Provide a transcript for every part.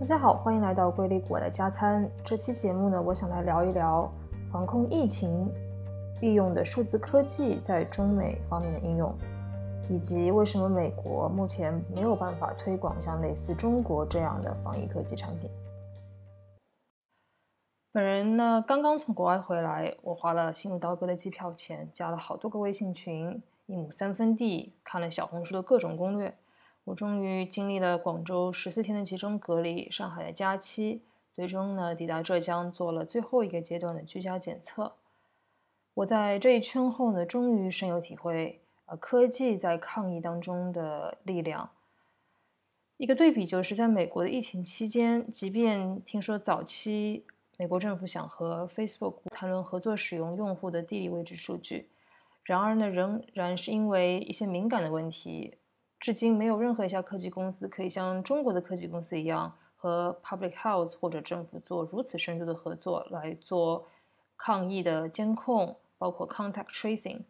大家好，欢迎来到瑰丽果的加餐。这期节目呢，我想来聊一聊防控疫情利用的数字科技在中美方面的应用，以及为什么美国目前没有办法推广像类似中国这样的防疫科技产品。本人呢，刚刚从国外回来，我花了心如刀割的机票钱，加了好多个微信群，一亩三分地，看了小红书的各种攻略。我终于经历了广州十四天的集中隔离，上海的假期，最终呢抵达浙江做了最后一个阶段的居家检测。我在这一圈后呢，终于深有体会，呃，科技在抗疫当中的力量。一个对比就是在美国的疫情期间，即便听说早期美国政府想和 Facebook 谈论合作使用用户的地理位置数据，然而呢，仍然是因为一些敏感的问题。至今没有任何一家科技公司可以像中国的科技公司一样和 Public Health 或者政府做如此深度的合作来做抗疫的监控，包括 Contact Tracing。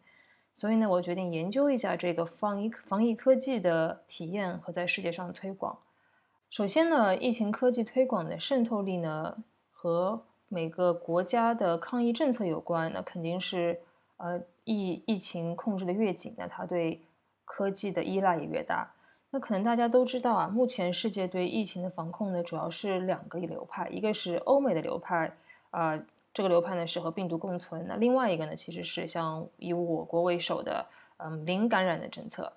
所以呢，我决定研究一下这个防疫防疫科技的体验和在世界上推广。首先呢，疫情科技推广的渗透力呢和每个国家的抗疫政策有关。那肯定是呃疫疫情控制的越紧，那它对科技的依赖也越大。那可能大家都知道啊，目前世界对疫情的防控呢，主要是两个流派，一个是欧美的流派，啊，这个流派呢是和病毒共存；那另外一个呢，其实是像以我国为首的，嗯，零感染的政策。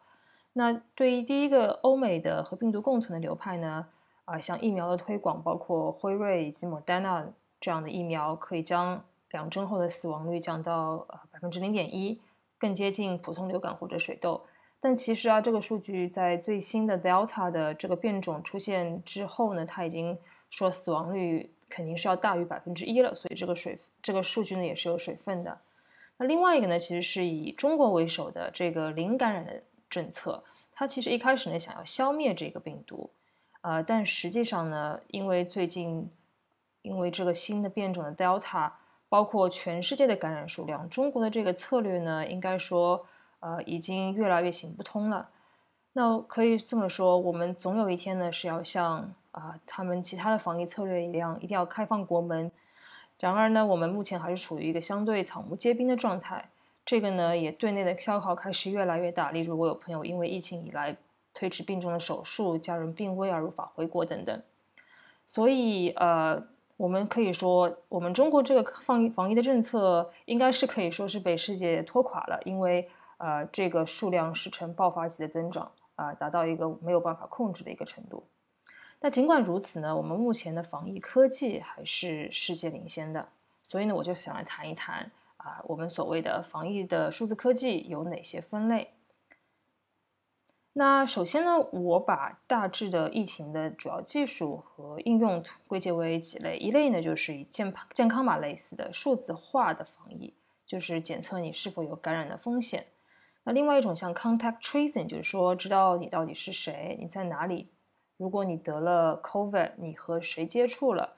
那对于第一个欧美的和病毒共存的流派呢，啊，像疫苗的推广，包括辉瑞以及莫丹娜这样的疫苗，可以将两针后的死亡率降到呃百分之零点一，更接近普通流感或者水痘。但其实啊，这个数据在最新的 Delta 的这个变种出现之后呢，它已经说死亡率肯定是要大于百分之一了，所以这个水这个数据呢也是有水分的。那另外一个呢，其实是以中国为首的这个零感染的政策，它其实一开始呢想要消灭这个病毒，呃，但实际上呢，因为最近因为这个新的变种的 Delta，包括全世界的感染数量，中国的这个策略呢，应该说。呃，已经越来越行不通了。那可以这么说，我们总有一天呢是要像啊他们其他的防疫策略一样，一定要开放国门。然而呢，我们目前还是处于一个相对草木皆兵的状态。这个呢，也对内的消耗开始越来越大。例如，我有朋友因为疫情以来推迟病重的手术，家人病危而无法回国等等。所以，呃，我们可以说，我们中国这个防疫防疫的政策应该是可以说是被世界拖垮了，因为。呃，这个数量是呈爆发级的增长啊，达到一个没有办法控制的一个程度。那尽管如此呢，我们目前的防疫科技还是世界领先的。所以呢，我就想来谈一谈啊，我们所谓的防疫的数字科技有哪些分类？那首先呢，我把大致的疫情的主要技术和应用归结为几类，一类呢就是以健健康码类似的数字化的防疫，就是检测你是否有感染的风险。那另外一种像 contact tracing，就是说知道你到底是谁，你在哪里。如果你得了 COVID，你和谁接触了？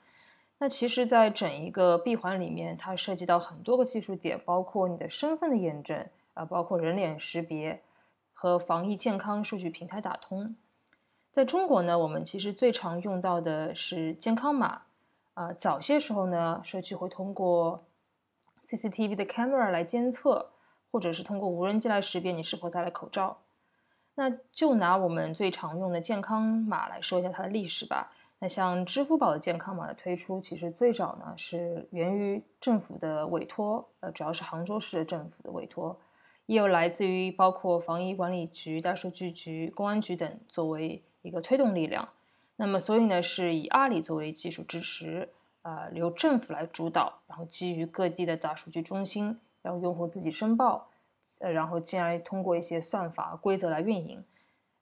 那其实，在整一个闭环里面，它涉及到很多个技术点，包括你的身份的验证啊，包括人脸识别和防疫健康数据平台打通。在中国呢，我们其实最常用到的是健康码啊。早些时候呢，社区会通过 CCTV 的 camera 来监测。或者是通过无人机来识别你是否戴了口罩。那就拿我们最常用的健康码来说一下它的历史吧。那像支付宝的健康码的推出，其实最早呢是源于政府的委托，呃，主要是杭州市政府的委托，也有来自于包括防疫管理局、大数据局、公安局等作为一个推动力量。那么所以呢是以阿里作为技术支持，呃，由政府来主导，然后基于各地的大数据中心。让用户自己申报，呃，然后进而通过一些算法规则来运营。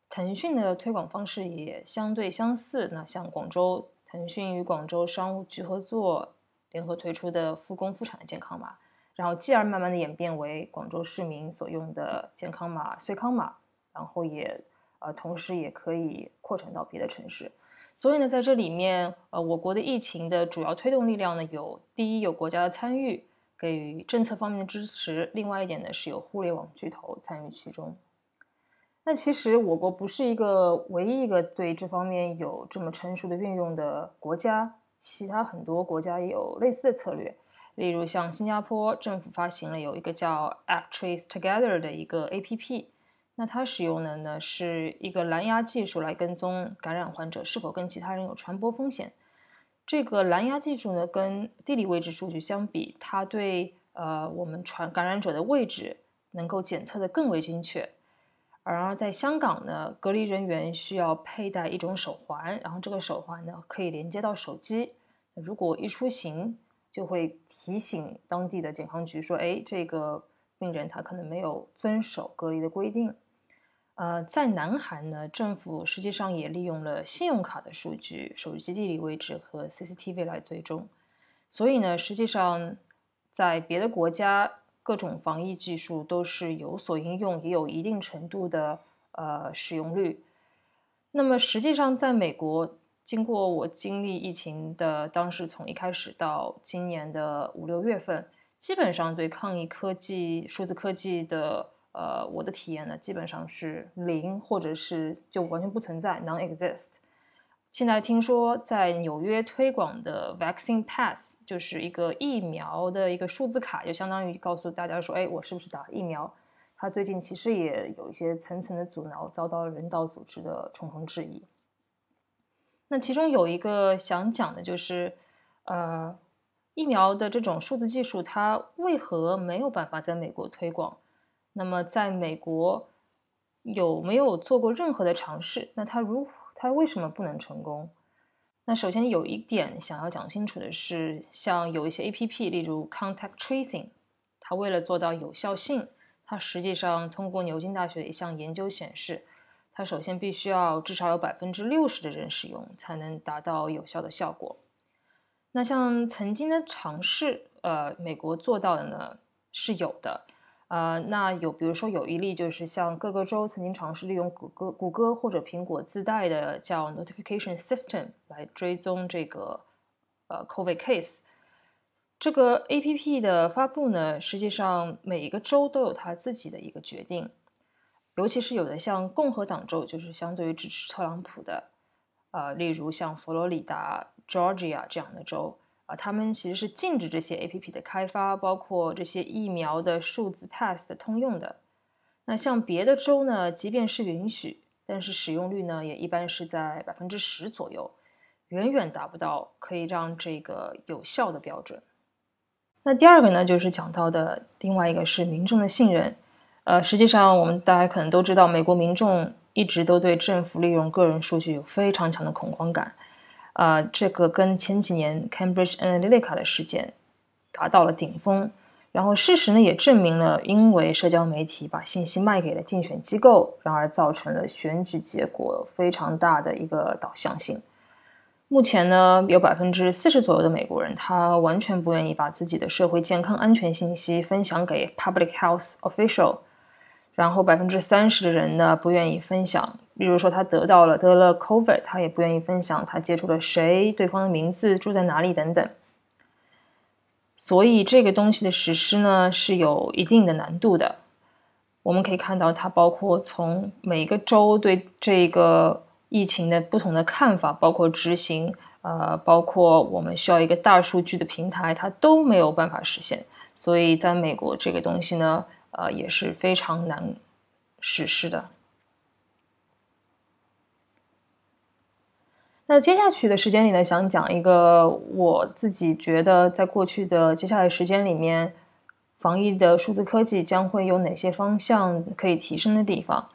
腾讯的推广方式也相对相似。那像广州，腾讯与广州商务局合作，联合推出的复工复产的健康码，然后继而慢慢的演变为广州市民所用的健康码穗康码，然后也呃同时也可以扩展到别的城市。所以呢，在这里面，呃，我国的疫情的主要推动力量呢，有第一有国家的参与。给予政策方面的支持，另外一点呢是有互联网巨头参与其中。那其实我国不是一个唯一一个对这方面有这么成熟的运用的国家，其他很多国家也有类似的策略。例如像新加坡政府发行了有一个叫 ActTrace Together 的一个 APP，那它使用的呢是一个蓝牙技术来跟踪感染患者是否跟其他人有传播风险。这个蓝牙技术呢跟地理位置数据相比，它对呃我们传感染者的位置能够检测的更为精确。而在香港呢，隔离人员需要佩戴一种手环，然后这个手环呢可以连接到手机。如果一出行，就会提醒当地的健康局说：“哎，这个病人他可能没有遵守隔离的规定。”呃，在南韩呢，政府实际上也利用了信用卡的数据、手机地理位置和 CCTV 来追踪。所以呢，实际上在别的国家。各种防疫技术都是有所应用，也有一定程度的呃使用率。那么实际上，在美国，经过我经历疫情的当时，从一开始到今年的五六月份，基本上对抗疫科技、数字科技的呃我的体验呢，基本上是零，或者是就完全不存在 （non-exist）。现在听说在纽约推广的 Vaccine Pass。就是一个疫苗的一个数字卡，就相当于告诉大家说，哎，我是不是打了疫苗？它最近其实也有一些层层的阻挠，遭到了人道组织的重重质疑。那其中有一个想讲的就是，呃，疫苗的这种数字技术，它为何没有办法在美国推广？那么在美国有没有做过任何的尝试？那它如它为什么不能成功？那首先有一点想要讲清楚的是，像有一些 A P P，例如 Contact Tracing，它为了做到有效性，它实际上通过牛津大学的一项研究显示，它首先必须要至少有百分之六十的人使用，才能达到有效的效果。那像曾经的尝试，呃，美国做到的呢是有的。呃，那有，比如说有一例，就是像各个州曾经尝试利用谷歌、谷歌或者苹果自带的叫 Notification System 来追踪这个呃 COVID case。这个 APP 的发布呢，实际上每一个州都有它自己的一个决定，尤其是有的像共和党州，就是相对于支持特朗普的，呃，例如像佛罗里达、Georgia 这样的州。啊，他们其实是禁止这些 A P P 的开发，包括这些疫苗的数字 Pass 的通用的。那像别的州呢，即便是允许，但是使用率呢，也一般是在百分之十左右，远远达不到可以让这个有效的标准。那第二个呢，就是讲到的另外一个是民众的信任。呃，实际上我们大家可能都知道，美国民众一直都对政府利用个人数据有非常强的恐慌感。啊，这个跟前几年 Cambridge Analytica 的事件达到了顶峰，然后事实呢也证明了，因为社交媒体把信息卖给了竞选机构，然而造成了选举结果非常大的一个导向性。目前呢，有百分之四十左右的美国人，他完全不愿意把自己的社会健康安全信息分享给 Public Health Official。然后百分之三十的人呢不愿意分享，比如说他得到了得了 COVID，他也不愿意分享他接触了谁、对方的名字、住在哪里等等。所以这个东西的实施呢是有一定的难度的。我们可以看到，它包括从每个州对这个疫情的不同的看法，包括执行，呃，包括我们需要一个大数据的平台，它都没有办法实现。所以在美国，这个东西呢。呃，也是非常难实施的。那接下去的时间里呢，想讲一个我自己觉得在过去的接下来时间里面，防疫的数字科技将会有哪些方向可以提升的地方。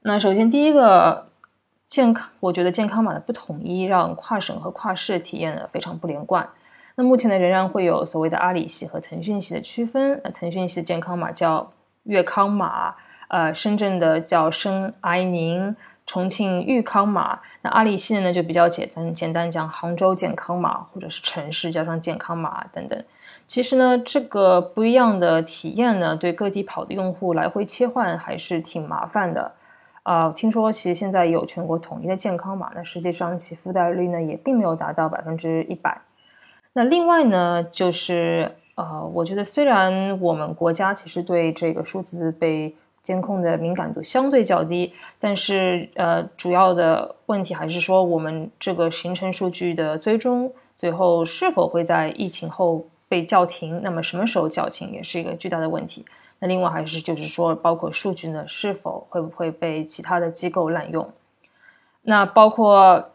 那首先第一个，健康，我觉得健康码的不统一，让跨省和跨市体验的非常不连贯。那目前呢，仍然会有所谓的阿里系和腾讯系的区分。那腾讯系的健康码叫粤康码，呃，深圳的叫深哀宁，重庆豫康码。那阿里系的呢，就比较简单，简单讲杭州健康码，或者是城市加上健康码等等。其实呢，这个不一样的体验呢，对各地跑的用户来回切换还是挺麻烦的。啊，听说其实现在有全国统一的健康码，那实际上其覆盖率呢，也并没有达到百分之一百。那另外呢，就是呃，我觉得虽然我们国家其实对这个数字被监控的敏感度相对较低，但是呃，主要的问题还是说我们这个行程数据的追踪，最后是否会在疫情后被叫停？那么什么时候叫停，也是一个巨大的问题。那另外还是就是说，包括数据呢，是否会不会被其他的机构滥用？那包括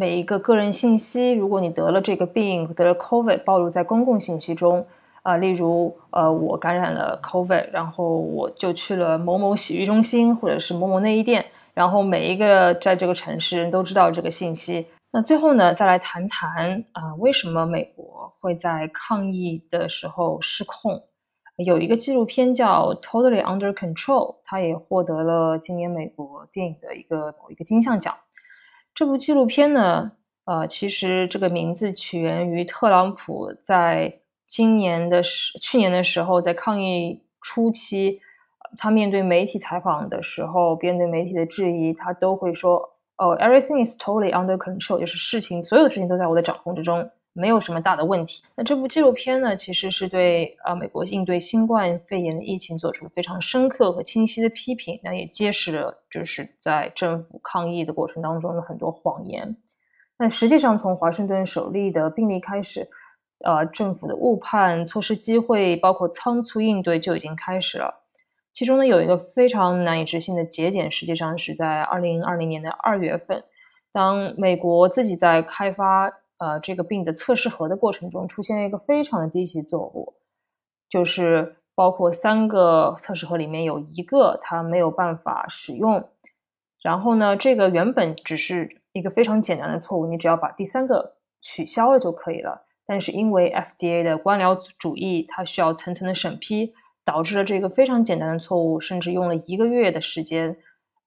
每一个个人信息，如果你得了这个病，得了 COVID，暴露在公共信息中，啊，例如呃，我感染了 COVID，然后我就去了某某洗浴中心或者是某某内衣店，然后每一个在这个城市人都知道这个信息。那最后呢，再来谈谈啊，为什么美国会在抗疫的时候失控？有一个纪录片叫《Totally Under Control》，它也获得了今年美国电影的一个某一个金像奖。这部纪录片呢，呃，其实这个名字起源于特朗普在今年的时去年的时候，在抗疫初期，他面对媒体采访的时候，面对媒体的质疑，他都会说：“哦，everything is totally under control，就是事情所有的事情都在我的掌控之中。”没有什么大的问题。那这部纪录片呢，其实是对呃美国应对新冠肺炎的疫情做出了非常深刻和清晰的批评。那也揭示了就是在政府抗疫的过程当中的很多谎言。那实际上从华盛顿首例的病例开始，呃，政府的误判、错失机会，包括仓促应对就已经开始了。其中呢，有一个非常难以置信的节点，实际上是在二零二零年的二月份，当美国自己在开发。呃，这个病的测试盒的过程中出现了一个非常的低级错误，就是包括三个测试盒里面有一个它没有办法使用。然后呢，这个原本只是一个非常简单的错误，你只要把第三个取消了就可以了。但是因为 FDA 的官僚主义，它需要层层的审批，导致了这个非常简单的错误，甚至用了一个月的时间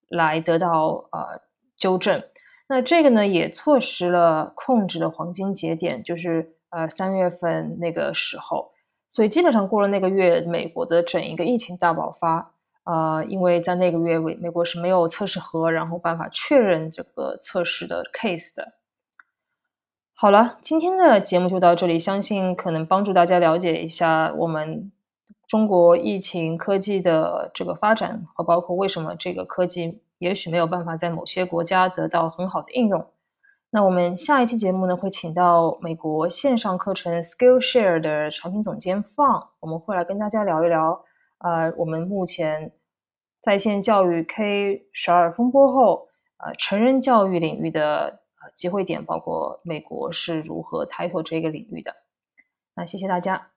来得到呃纠正。那这个呢，也错失了控制的黄金节点，就是呃三月份那个时候，所以基本上过了那个月，美国的整一个疫情大爆发，呃，因为在那个月，美美国是没有测试盒，然后办法确认这个测试的 case 的。好了，今天的节目就到这里，相信可能帮助大家了解一下我们中国疫情科技的这个发展，和包括为什么这个科技。也许没有办法在某些国家得到很好的应用。那我们下一期节目呢，会请到美国线上课程 Skillshare 的产品总监放，我们会来跟大家聊一聊，呃，我们目前在线教育 K 十二风波后，呃，成人教育领域的呃机会点，包括美国是如何开拓这个领域的。那谢谢大家。